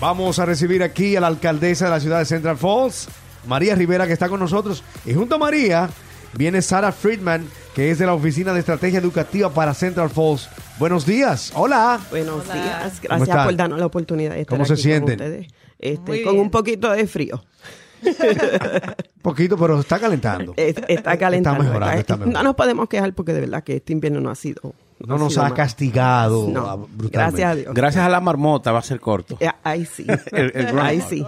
Vamos a recibir aquí a la alcaldesa de la ciudad de Central Falls, María Rivera, que está con nosotros. Y junto a María viene Sara Friedman, que es de la Oficina de Estrategia Educativa para Central Falls. Buenos días. Hola. Buenos días. Gracias por darnos la oportunidad de estar ¿Cómo se sienten? con ustedes. Este, con un poquito de frío. Poquito, pero está calentando. Es- Está calentando. Está mejorando, está No mejorando. nos podemos quejar porque de verdad que este invierno no ha sido. No nos ha castigado No, brutalmente. gracias a Dios. Gracias a la marmota va a ser corto. Eh, Ahí sí. El- el groundhog. Ahí sí.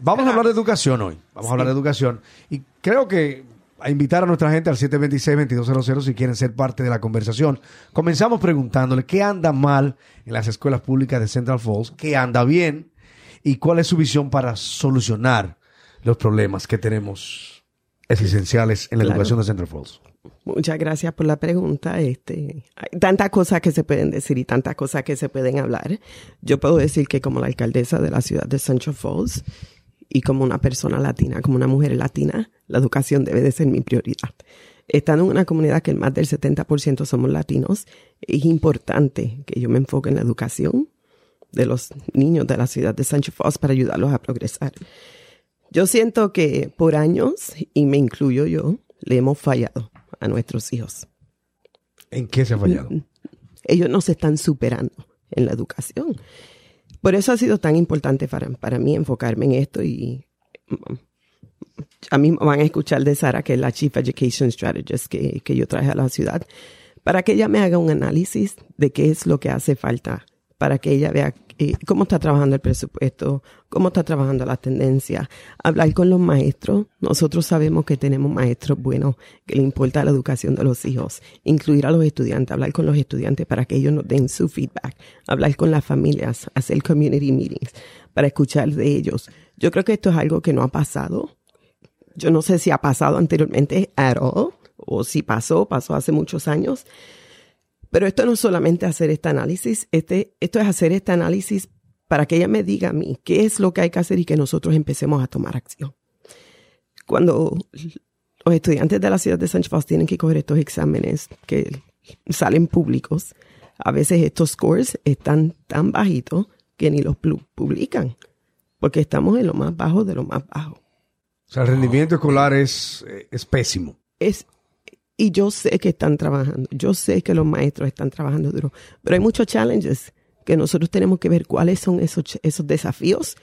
Vamos a hablar de educación hoy. Vamos a hablar de educación. Y creo que a invitar a nuestra gente al 726-2200 si quieren ser parte de la conversación. Comenzamos preguntándole qué anda mal en las escuelas públicas de Central Falls, qué anda bien y cuál es su visión para solucionar los problemas que tenemos esenciales en la Claro. educación de Central Falls. Muchas gracias por la pregunta. Este, hay tantas cosas que se pueden decir y tantas cosas que se pueden hablar. Yo puedo decir que como la alcaldesa de la ciudad de Central Falls y como una persona latina, como una mujer latina, la educación debe de ser mi prioridad. Estando en una comunidad que más del 70% somos latinos, es importante que yo me enfoque en la educación de los niños de la ciudad de Central Falls para ayudarlos a progresar. Yo siento que por años, y me incluyo yo, le hemos fallado a nuestros hijos. ¿En qué se ha fallado? Ellos no se están superando en la educación. Por eso ha sido tan importante para, para mí enfocarme en esto y mm, a mí van a escuchar de Sara, que es la Chief Education Strategist que, que yo traje a la ciudad, para que ella me haga un análisis de qué es lo que hace falta, para que ella vea eh, cómo está trabajando el presupuesto, cómo está trabajando la tendencia, hablar con los maestros. Nosotros sabemos que tenemos maestros buenos, que le importa la educación de los hijos, incluir a los estudiantes, hablar con los estudiantes para que ellos nos den su feedback, hablar con las familias, hacer community meetings para escuchar de ellos. Yo creo que esto es algo que no ha pasado. Yo no sé si ha pasado anteriormente at all, o si pasó, pasó hace muchos años. Pero esto no es solamente hacer este análisis, este, esto es hacer este análisis para que ella me diga a mí qué es lo que hay que hacer y que nosotros empecemos a tomar acción. Cuando los estudiantes de la ciudad de Sánchez Falls tienen que coger estos exámenes que salen públicos, a veces estos scores están tan bajitos que ni los pu- publican, porque estamos en lo más bajo de lo más bajo. O sea, el rendimiento escolar es, eh, es pésimo. es y yo sé que están trabajando, yo sé que los maestros están trabajando duro, pero hay muchos challenges que nosotros tenemos que ver cuáles son esos, esos desafíos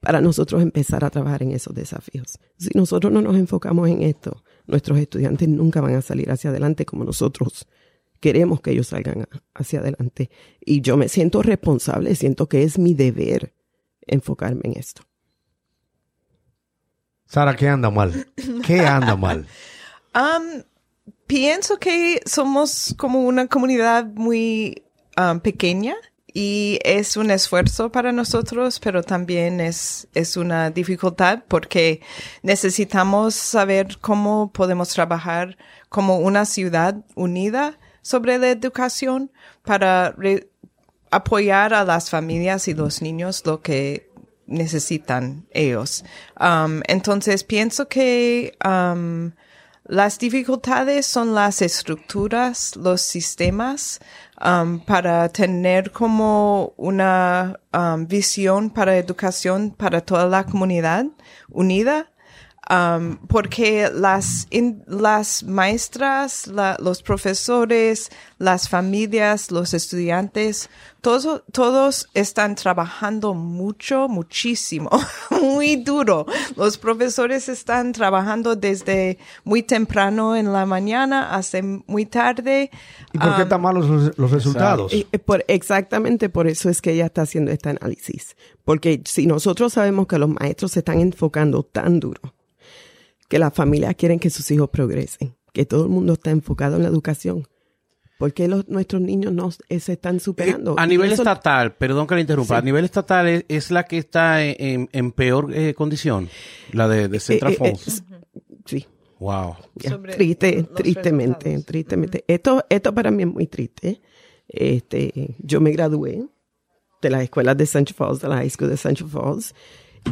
para nosotros empezar a trabajar en esos desafíos. Si nosotros no nos enfocamos en esto, nuestros estudiantes nunca van a salir hacia adelante como nosotros queremos que ellos salgan a- hacia adelante. Y yo me siento responsable, siento que es mi deber enfocarme en esto. Sara, ¿qué anda mal? ¿Qué anda mal? Um, pienso que somos como una comunidad muy um, pequeña y es un esfuerzo para nosotros, pero también es, es una dificultad porque necesitamos saber cómo podemos trabajar como una ciudad unida sobre la educación para apoyar a las familias y los niños lo que necesitan ellos. Um, entonces pienso que um, las dificultades son las estructuras, los sistemas, um, para tener como una um, visión para educación para toda la comunidad unida. Um, porque las, in- las maestras, la- los profesores, las familias, los estudiantes, todos, todos están trabajando mucho, muchísimo, muy duro. Los profesores están trabajando desde muy temprano en la mañana hasta muy tarde. ¿Y por qué Um, están malos los, los resultados? Y, por, exactamente por eso es que ella está haciendo este análisis. Porque si nosotros sabemos que los maestros se están enfocando tan duro, que las familias quieren que sus hijos progresen, que todo el mundo está enfocado en la educación, ¿por qué los, nuestros niños no eh, se están superando? a nivel eso- estatal, perdón que le interrumpa, Sí. a nivel estatal es, es la que está en, en- en peor eh, condición, la de, de Central eh, eh, sí. wow. Ya, triste, tristemente, resultados. tristemente. Esto, esto para mí es muy triste. Este, yo me gradué de las escuelas de Central Falls, de la high school de Central Falls,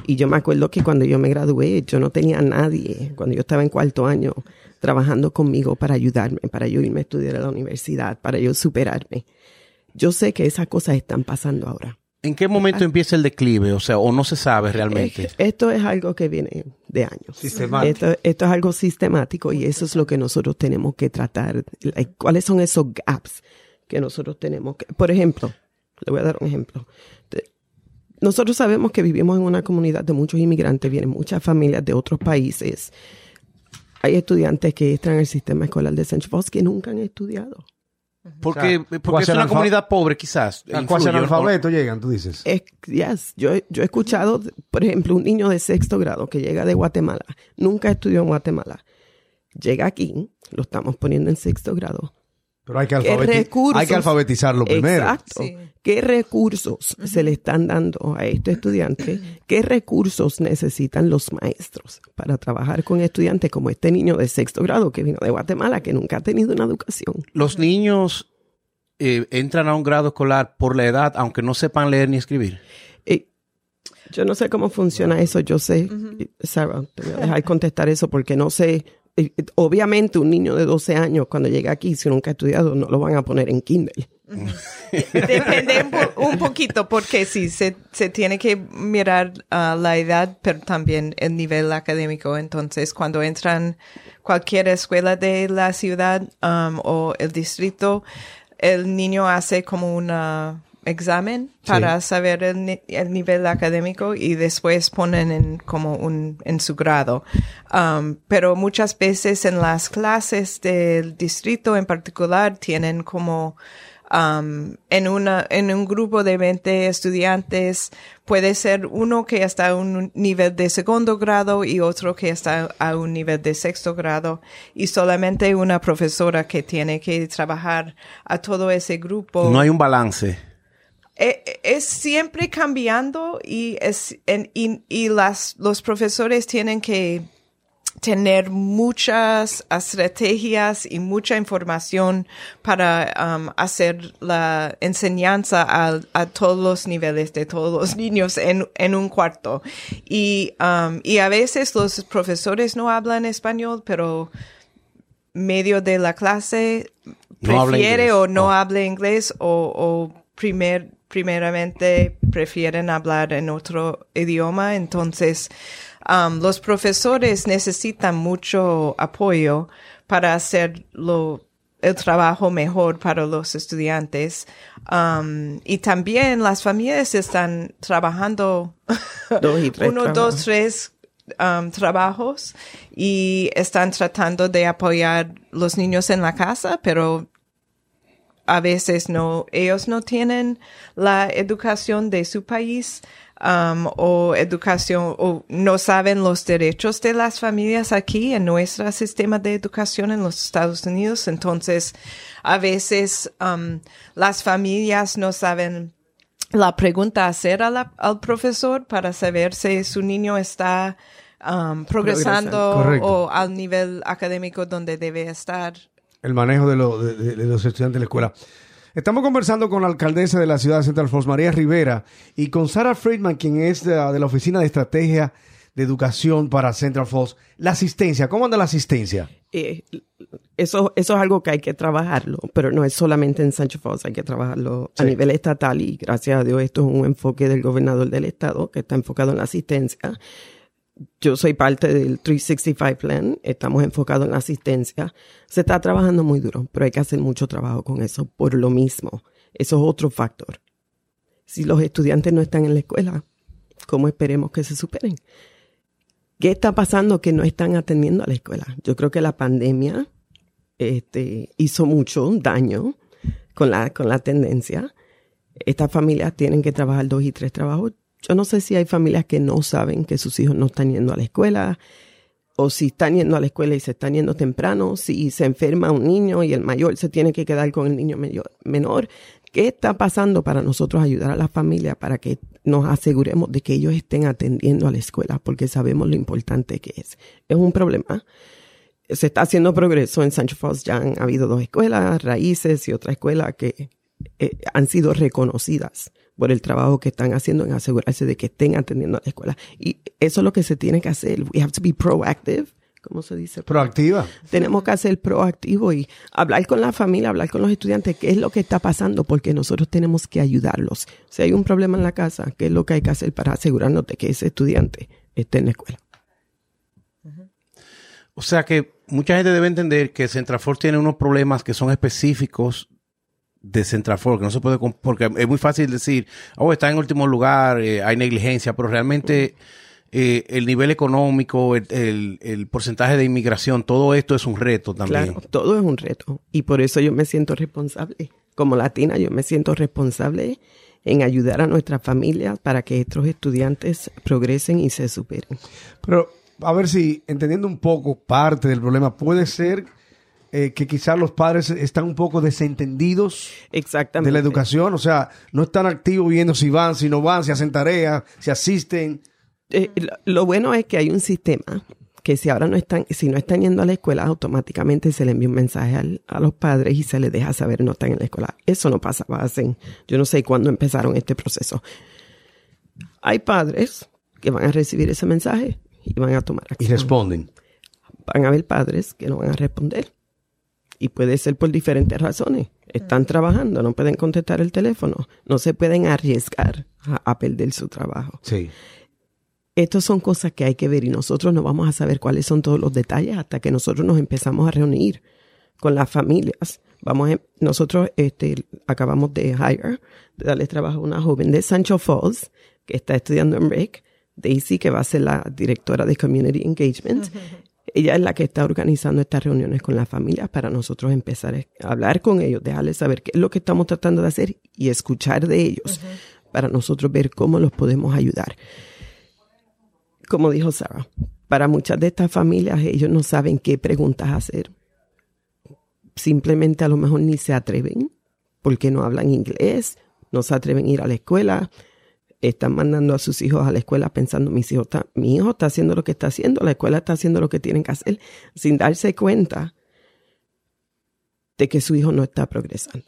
y yo me acuerdo que cuando yo me gradué, yo no tenía a nadie, cuando yo estaba en cuarto año, trabajando conmigo para ayudarme, para yo irme a estudiar a la universidad, para yo superarme. Yo sé que esas cosas están pasando ahora. ¿En qué momento empieza el declive? O sea, o no se sabe realmente. esto es algo que viene de años. Sistemático. Esto, esto es algo sistemático y eso es lo que nosotros tenemos que tratar. ¿Cuáles son esos gaps que nosotros tenemos que... Por ejemplo, le voy a dar un ejemplo. Nosotros sabemos que vivimos en una comunidad de muchos inmigrantes, vienen muchas familias de otros países. Hay estudiantes que entran al sistema escolar de St. Foss que nunca han estudiado. Porque, porque cuasi es una comunidad pobre, quizás. Cuasi influye, ¿no? analfabeto llegan, tú dices. Es, yes, yo, he- yo he escuchado, por ejemplo, un niño de sexto grado que llega de Guatemala, nunca estudió en Guatemala, llega aquí, lo estamos poniendo en sexto grado. Pero hay que, ¿Qué alfabeti- recursos? hay que alfabetizarlo primero. Exacto. Sí. ¿Qué recursos se le están dando a estos estudiantes? ¿Qué recursos necesitan los maestros para trabajar con estudiantes como este niño de sexto grado que vino de Guatemala, que nunca ha tenido una educación? Los niños eh, entran a un grado escolar por la edad, aunque no sepan leer ni escribir. Eh, yo no sé cómo funciona eso. Yo sé, Sarah, te voy a dejar contestar eso porque no sé. Obviamente, un niño de 12 años, cuando llega aquí, si nunca ha estudiado, no lo van a poner en Kindle. Depende un, po- un poquito porque sí, se, se tiene que mirar ah, la edad, pero también el nivel académico. Entonces, cuando entran cualquier escuela de la ciudad um, o el distrito, el niño hace como un examen para saber el, el nivel académico y después ponen en como un en su grado. Um, pero muchas veces en las clases del distrito en particular tienen como um, en una en un grupo de 20 estudiantes puede ser uno que está a un nivel de segundo grado y otro que está a un nivel de sexto grado y solamente una profesora que tiene que trabajar a todo ese grupo No hay un balance. Eh, es siempre cambiando y es en- y, y las los profesores tienen que tener muchas estrategias y mucha información para um, hacer la enseñanza a, a todos los niveles de todos los niños en, en un cuarto. Y, um, y a veces los profesores no hablan español, pero medio de la clase No prefiere o no Oh. habla inglés o, o primer, primeramente prefieren hablar en otro idioma. Entonces, um, los profesores necesitan mucho apoyo para hacer lo, el trabajo mejor para los estudiantes. Um, y también las familias están trabajando Dos y tres uno, trabajos. dos, tres um, trabajos y están tratando de apoyar los niños en la casa, pero a veces no, ellos no tienen la educación de su país um, o educación o no saben los derechos de las familias aquí en nuestro sistema de educación en los Estados Unidos. Entonces, a veces um, las familias no saben la pregunta a hacer a la- al profesor para saber si su niño está um, progresando o al nivel académico donde debe estar. El manejo de, lo- de- de- de los estudiantes de la escuela. Estamos conversando con la alcaldesa de la ciudad de Central Falls, María Rivera, y con Sarah Friedman, quien es de, la- Oficina de Estrategia de Educación para Central Falls. La asistencia, ¿cómo anda la asistencia? Eh, eso, eso es algo que hay que trabajarlo, pero no es solamente en Sancho Falls, hay que trabajarlo a nivel estatal y gracias a Dios esto es un enfoque del gobernador del estado que está enfocado en la asistencia. Yo soy parte del 365 Plan, estamos enfocados en la asistencia. Se está trabajando muy duro, pero hay que hacer mucho trabajo con eso por lo mismo. Eso es otro factor. Si los estudiantes no están en la escuela, ¿cómo esperemos que se superen? ¿Qué está pasando que no están atendiendo a la escuela? Yo creo que la pandemia este, hizo mucho daño con la, con la tendencia. Estas familias tienen que trabajar dos y tres trabajos. Yo no sé si hay familias que no saben que sus hijos no están yendo a la escuela o si están yendo a la escuela y se están yendo temprano, si se enferma un niño y el mayor se tiene que quedar con el niño menor. ¿Qué está pasando para nosotros ayudar a la familia para que nos aseguremos de que ellos estén atendiendo a la escuela? Porque sabemos lo importante que es. Es un problema. Se está haciendo progreso en Sancho Falls. Ya han habido dos escuelas, Raíces y otra escuela que eh, han sido reconocidas por el trabajo que están haciendo en asegurarse de que estén atendiendo a la escuela. Y eso es lo que se tiene que hacer. We have to be proactive ¿cómo se dice? Proactiva. Tenemos que ser proactivos y hablar con la familia, hablar con los estudiantes, qué es lo que está pasando, porque nosotros tenemos que ayudarlos. Si hay un problema en la casa, ¿qué es lo que hay que hacer para asegurarnos de que ese estudiante esté en la escuela? O sea que mucha gente debe entender que Centrafor tiene unos problemas que son específicos de Centrafor, que no se puede, porque es muy fácil decir, oh, está en último lugar, eh, hay negligencia, pero realmente eh, el nivel económico, el, el- el porcentaje de inmigración, todo esto es un reto también. Claro, todo es un reto y por eso yo me siento responsable. Como latina, yo me siento responsable en ayudar a nuestras familias para que estos estudiantes progresen y se superen. Pero a ver si, entendiendo un poco parte del problema, puede ser eh, que quizás los padres están un poco desentendidos Exactamente. de la educación, o sea, no están activos viendo si van, si no van, si hacen tareas, si asisten. Eh, lo, bueno es que hay un sistema que si ahora no están, si no están yendo a la escuela, automáticamente se le envía un mensaje al- a los padres y se les deja saber no están en la escuela. Eso no pasaba hace, yo no sé cuándo empezaron este proceso. Hay padres que van a recibir ese mensaje y van a tomar Y acción. responden. Van a haber padres que no van a responder. Y puede ser por diferentes razones. Están trabajando, no pueden contestar el teléfono, no se pueden arriesgar a- a perder su trabajo. Sí. Estas son cosas que hay que ver y nosotros no vamos a saber cuáles son todos los detalles hasta que nosotros nos empezamos a reunir con las familias. Vamos a- nosotros este, acabamos de hire, de darle trabajo a una joven de Sancho Falls que está estudiando en REC, Daisy, que va a ser la directora de Community Engagement. Ella es la que está organizando estas reuniones con las familias para nosotros empezar a hablar con ellos, dejarles saber qué es lo que estamos tratando de hacer y escuchar de ellos para nosotros ver cómo los podemos ayudar como dijo Sarah, para muchas de estas familias ellos no saben qué preguntas hacer. Simplemente a lo mejor ni se atreven porque no hablan inglés, no se atreven a ir a la escuela, están mandando a sus hijos a la escuela pensando mis hijos está- mi hijo está haciendo lo que está haciendo, la escuela está haciendo lo que tienen que hacer, sin darse cuenta de que su hijo no está progresando.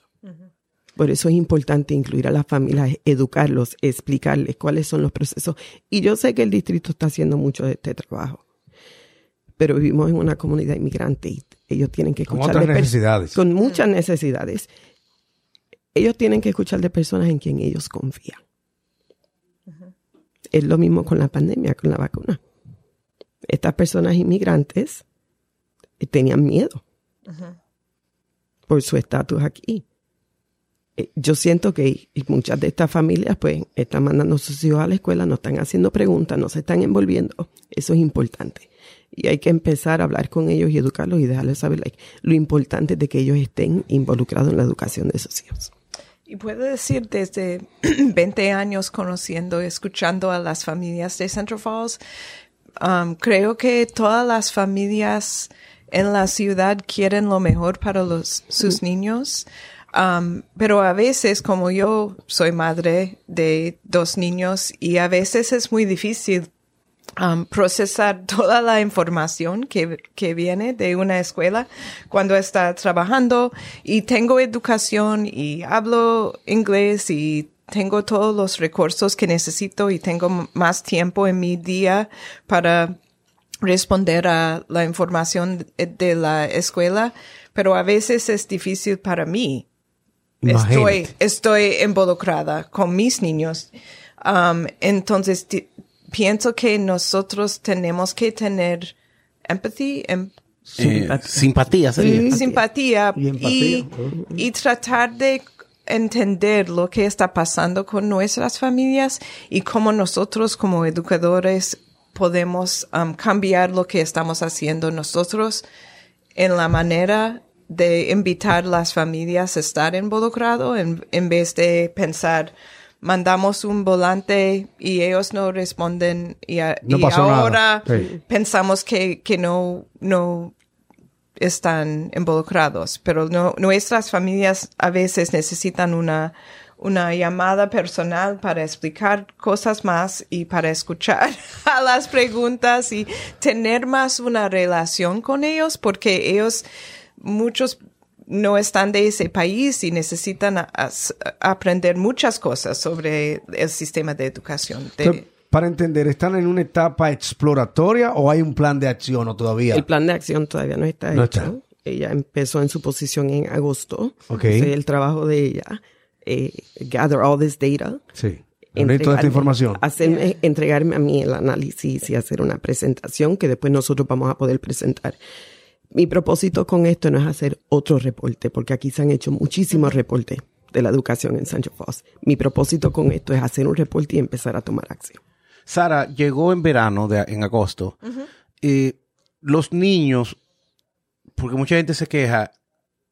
Por eso es importante incluir a las familias, educarlos, explicarles cuáles son los procesos. Y yo sé que el distrito está haciendo mucho de este trabajo, pero vivimos en una comunidad inmigrante y ellos tienen que Con escuchar otras de pers- necesidades. Con muchas necesidades. Ellos tienen que escuchar de personas en quien ellos confían. Es lo mismo con la pandemia, con la vacuna. Estas personas inmigrantes eh, tenían miedo por su estatus aquí. Eh, Yo siento que muchas de estas familias pues están mandando a sus hijos a la escuela, no están haciendo preguntas, no se están envolviendo. Eso es importante. Y hay que empezar a hablar con ellos y educarlos y dejarles saber like, lo importante de que ellos estén involucrados en la educación de sus hijos. Y puedo decir, desde 20 años conociendo, escuchando a las familias de Central Falls, um, creo que todas las familias en la ciudad quieren lo mejor para los, sus niños. Um, pero a veces, como yo soy madre de dos niños, y a veces es muy difícil um, procesar toda la información que, que viene de una escuela cuando está trabajando y tengo educación y hablo inglés y tengo todos los recursos que necesito y tengo más tiempo en mi día para responder a la información de- la escuela, pero a veces es difícil para mí estoy, Imagínate. estoy involucrada con mis niños. Um, entonces, pienso que nosotros tenemos que tener empathy, em- Eh, simpatía sería. simpatía Y empatía. y, y tratar de entender lo que está pasando con nuestras familias y cómo nosotros como educadores podemos um, cambiar lo que estamos haciendo nosotros en la manera de invitar las familias a estar involucrados en, en vez de pensar mandamos un volante y ellos no responden y, a- No y pasó nada. ahora Sí. pensamos que, que no, no están involucrados, pero no, nuestras familias a veces necesitan una, una llamada personal para explicar cosas más y para escuchar a las preguntas y tener más una relación con ellos porque ellos, muchos no están de ese país y necesitan a- a- aprender muchas cosas sobre el sistema de educación. de- Entonces, para entender, ¿están en una etapa exploratoria o hay un plan de acción o todavía? El plan de acción todavía no está No hecho. está. Ella empezó en su posición en agosto. Ok. Ese es el trabajo de ella. eh, gather all this data. Sí. Reunir toda esta información. hacerme- entregarme a mí el análisis y hacer una presentación que después nosotros vamos a poder presentar. Mi propósito con esto no es hacer otro reporte, porque aquí se han hecho muchísimos reportes de la educación en Sancho Foss. Mi propósito con esto es hacer un reporte y empezar a tomar acción. Sara, llegó en verano, de- en agosto. Eh, los niños, porque mucha gente se queja,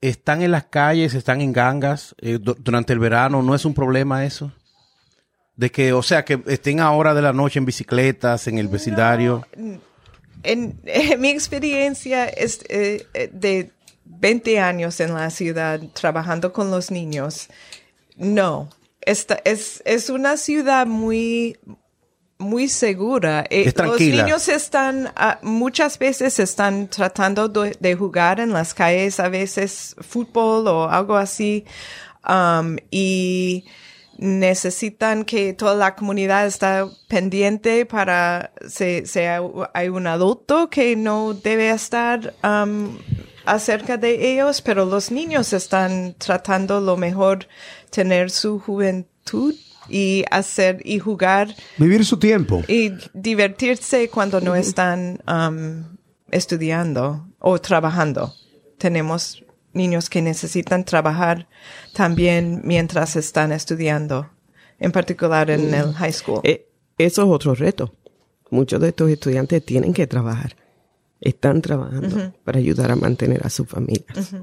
están en las calles, están en gangas eh, du- durante el verano. ¿No es un problema eso? De que, o sea, que estén a hora de la noche en bicicletas, en el vecindario. En, en mi experiencia es, eh, eh, de 20 años en la ciudad trabajando con los niños, no. Esta, es, es una ciudad muy, muy segura. Eh, Es. Los niños están, ah, muchas veces están tratando de, de jugar en las calles, a veces fútbol o algo así. Um, y necesitan que toda la comunidad está pendiente para si, si hay hay un adulto que no debe estar um, acerca de ellos, pero los niños están tratando lo mejor tener su juventud y hacer y jugar Vivir su tiempo. y divertirse cuando no están um, estudiando o trabajando. Tenemos niños que necesitan trabajar también mientras están estudiando, en particular en el high school. Eh, eso es otro reto. Muchos de estos estudiantes tienen que trabajar. Están trabajando para ayudar a mantener a sus familias.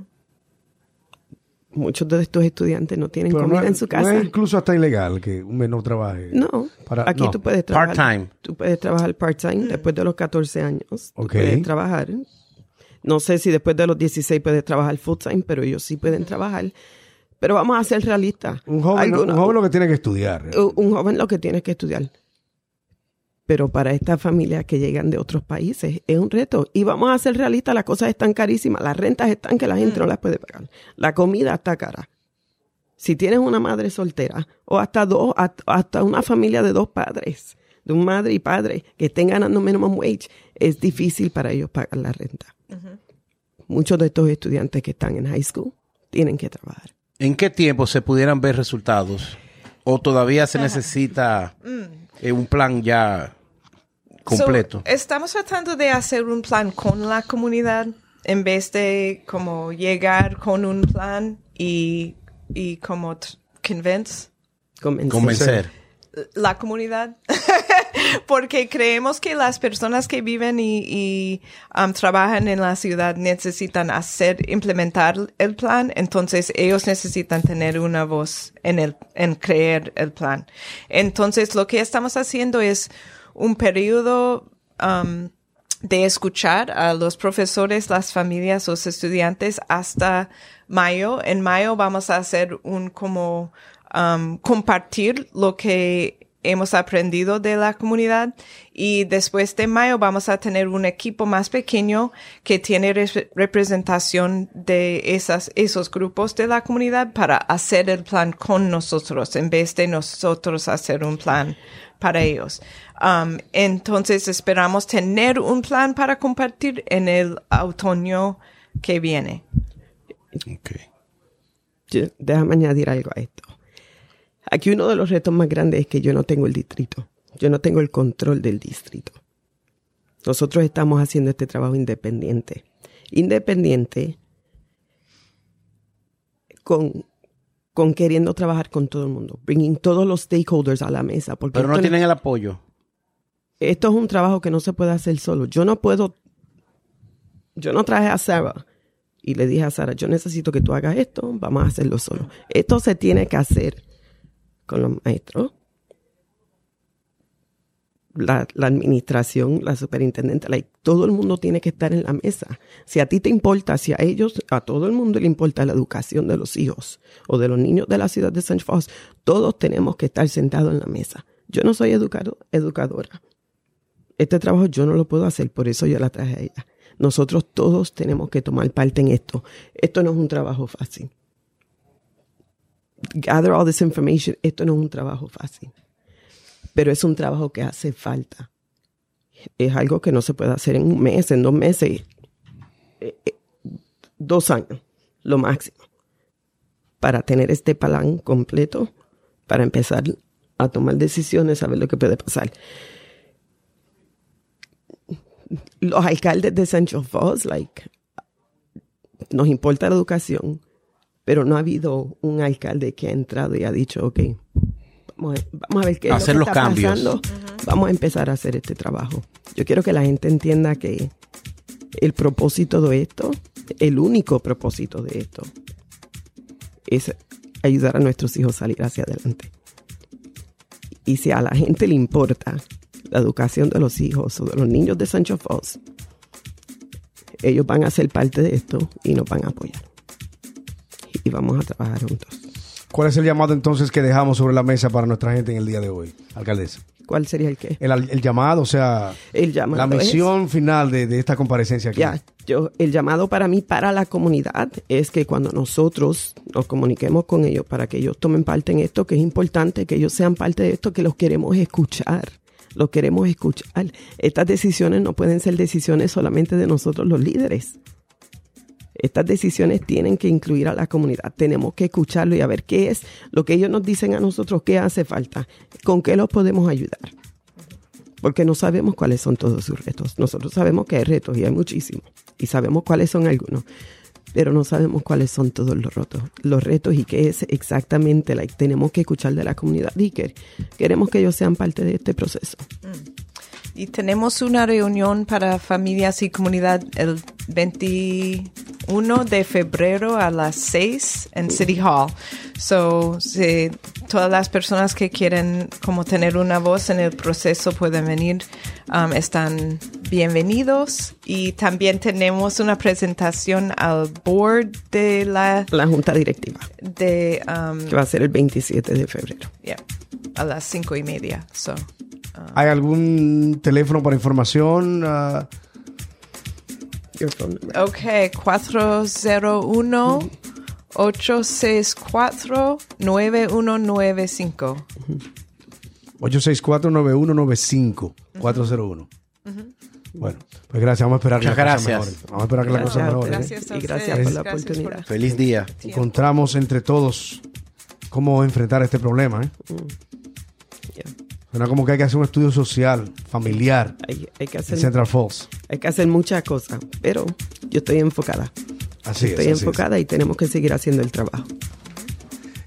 Muchos de estos estudiantes no tienen Pero no comida en su no casa. es incluso hasta ilegal que un menor trabaje. No, Para- aquí no. tú puedes trabajar. Part-time. Tú puedes trabajar part-time después de los 14 años. Tú Ok. Puedes trabajar. No sé si después de los 16 puedes trabajar full-time, pero ellos sí pueden trabajar. Pero vamos a ser realistas. Un joven, un joven lo que tiene que estudiar. un joven lo que tiene que estudiar. Pero para estas familias que llegan de otros países es un reto. Y vamos a ser realistas, las cosas están carísimas, las rentas están que la gente no las puede pagar. La comida está cara. Si tienes una madre soltera o hasta dos, hasta- hasta una familia de dos padres, de un madre y padre que estén ganando minimum wage, es difícil para ellos pagar la renta. Muchos de estos estudiantes que están en high school tienen que trabajar. ¿En qué tiempo se pudieran ver resultados? ¿O todavía se necesita eh, un plan ya completo? So, estamos tratando de hacer un plan con la comunidad en vez de como llegar con un plan y, y como convince Convencer. Convencer. la comunidad. Porque creemos que las personas que viven y, y, um, trabajan en la ciudad necesitan hacer, implementar el plan, entonces ellos necesitan tener una voz en el, en creer el plan. Entonces lo que estamos haciendo es un periodo, um, de escuchar a los profesores, las familias, los estudiantes hasta mayo. En mayo vamos a hacer un como um, compartir lo que hemos aprendido de la comunidad y después de mayo vamos a tener un equipo más pequeño que tiene re- representación de esas, esos grupos de la comunidad para hacer el plan con nosotros en vez de nosotros hacer un plan para ellos. Um, entonces esperamos tener un plan para compartir en el otoño que viene. Ok. Yo- déjame añadir algo a esto. Aquí uno de los retos más grandes es que yo no tengo el distrito. Yo no tengo el control del distrito. Nosotros estamos haciendo este trabajo independiente. Independiente con, con queriendo trabajar con todo el mundo. Bringing todos los stakeholders a la mesa. Porque Pero no tienen el apoyo. esto es un trabajo que no se puede hacer solo. Yo no puedo... Yo no traje a Sarah y le dije a Sara, yo necesito que tú hagas esto, vamos a hacerlo solo. Esto se tiene que hacer los maestros, la, administración, la superintendente, todo el mundo tiene que estar en la mesa. Si a ti te importa, si a ellos, a todo el mundo le importa la educación de los hijos o de los niños de la ciudad de St. Fox, todos tenemos que estar sentados en la mesa. Yo no soy educado, educadora. Este trabajo yo no lo puedo hacer, por eso yo la traje a ella. Nosotros todos tenemos que tomar parte en esto. Esto no es un trabajo fácil. Gather all this information, esto no es un trabajo fácil. pero es un trabajo que hace falta. Es algo que no se puede hacer en un mes, en dos meses, eh, eh, dos años, lo máximo, para tener este plan completo, para empezar a tomar decisiones, saber lo que puede pasar. Los alcaldes de Central Falls, like, nos importa la educación, pero no ha habido un alcalde que ha entrado y ha dicho, ok, vamos a, vamos a ver qué es Hacer lo los que está cambios. pasando. Vamos a empezar a hacer este trabajo. Yo quiero que la gente entienda que el propósito de esto, el único propósito de esto, es ayudar a nuestros hijos a salir hacia adelante. Y si a la gente le importa la educación de los hijos o de los niños de Sancho Falls, ellos van a ser parte de esto y nos van a apoyar. Y vamos a trabajar juntos. ¿Cuál es el llamado entonces que dejamos sobre la mesa para nuestra gente en el día de hoy, alcaldesa? ¿Cuál sería el qué? El, el llamado, o sea, El llamado la es- misión final de, de esta comparecencia aquí. Ya, yo, el llamado para mí, para la comunidad, es que cuando nosotros nos comuniquemos con ellos para que ellos tomen parte en esto, que es importante que ellos sean parte de esto, que los queremos escuchar. Los queremos escuchar. Estas decisiones no pueden ser decisiones solamente de nosotros los líderes. Estas decisiones tienen que incluir a la comunidad. Tenemos que escucharlo y a ver qué es lo que ellos nos dicen a nosotros, qué hace falta, con qué los podemos ayudar porque no sabemos cuáles son todos sus retos. Nosotros sabemos que hay retos y hay muchísimos, y sabemos cuáles son algunos, pero no sabemos cuáles son todos los retos, los retos y qué es exactamente la tenemos que escuchar de la comunidad Dicker. Queremos que ellos sean parte de este proceso. Y tenemos una reunión para familias y comunidad el 21 de febrero a las 6 en City Hall. So, si todas las personas que quieren como tener una voz en el proceso pueden venir, um, están bienvenidos. Y también tenemos una presentación al board de la, La junta directiva, de, um, que va a ser el 27 de febrero. yeah, a las cinco y media. So, ¿Hay algún teléfono para información? Ah, number. Ok, 401 864 9195. 864-9195 401. Bueno, pues gracias. Vamos a esperar que Muchas las cosas gracias. Vamos a esperar que las Gracias cosas a mejoren. ustedes. Gracias a Y gracias por la Gracias oportunidad. Feliz día. Encontramos entre todos cómo enfrentar este problema. ¿eh? Yeah. Suena como que hay que hacer un estudio social, familiar, Hay, hay que en hacer, Central Falls. hay que hacer muchas cosas, pero yo estoy enfocada. Así estoy es. así es. enfocada y tenemos que seguir haciendo el trabajo.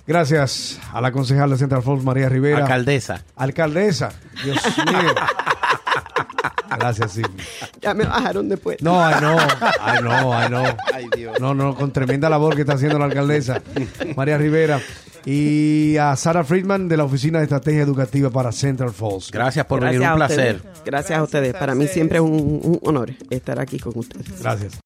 Gracias a la concejal de Central Falls, María Rivera. Alcaldesa. Alcaldesa. Dios mío. Gracias, sí. Ya me bajaron después. No, ay no, ay no, ay no. Ay, Dios. No, no, con tremenda labor que está haciendo la alcaldesa María Rivera y a Sara Friedman de la Oficina de Estrategia Educativa para Central Falls. Gracias por Gracias venir. Un placer. Gracias a ustedes. Para mí siempre es un, un honor estar aquí con ustedes. Gracias.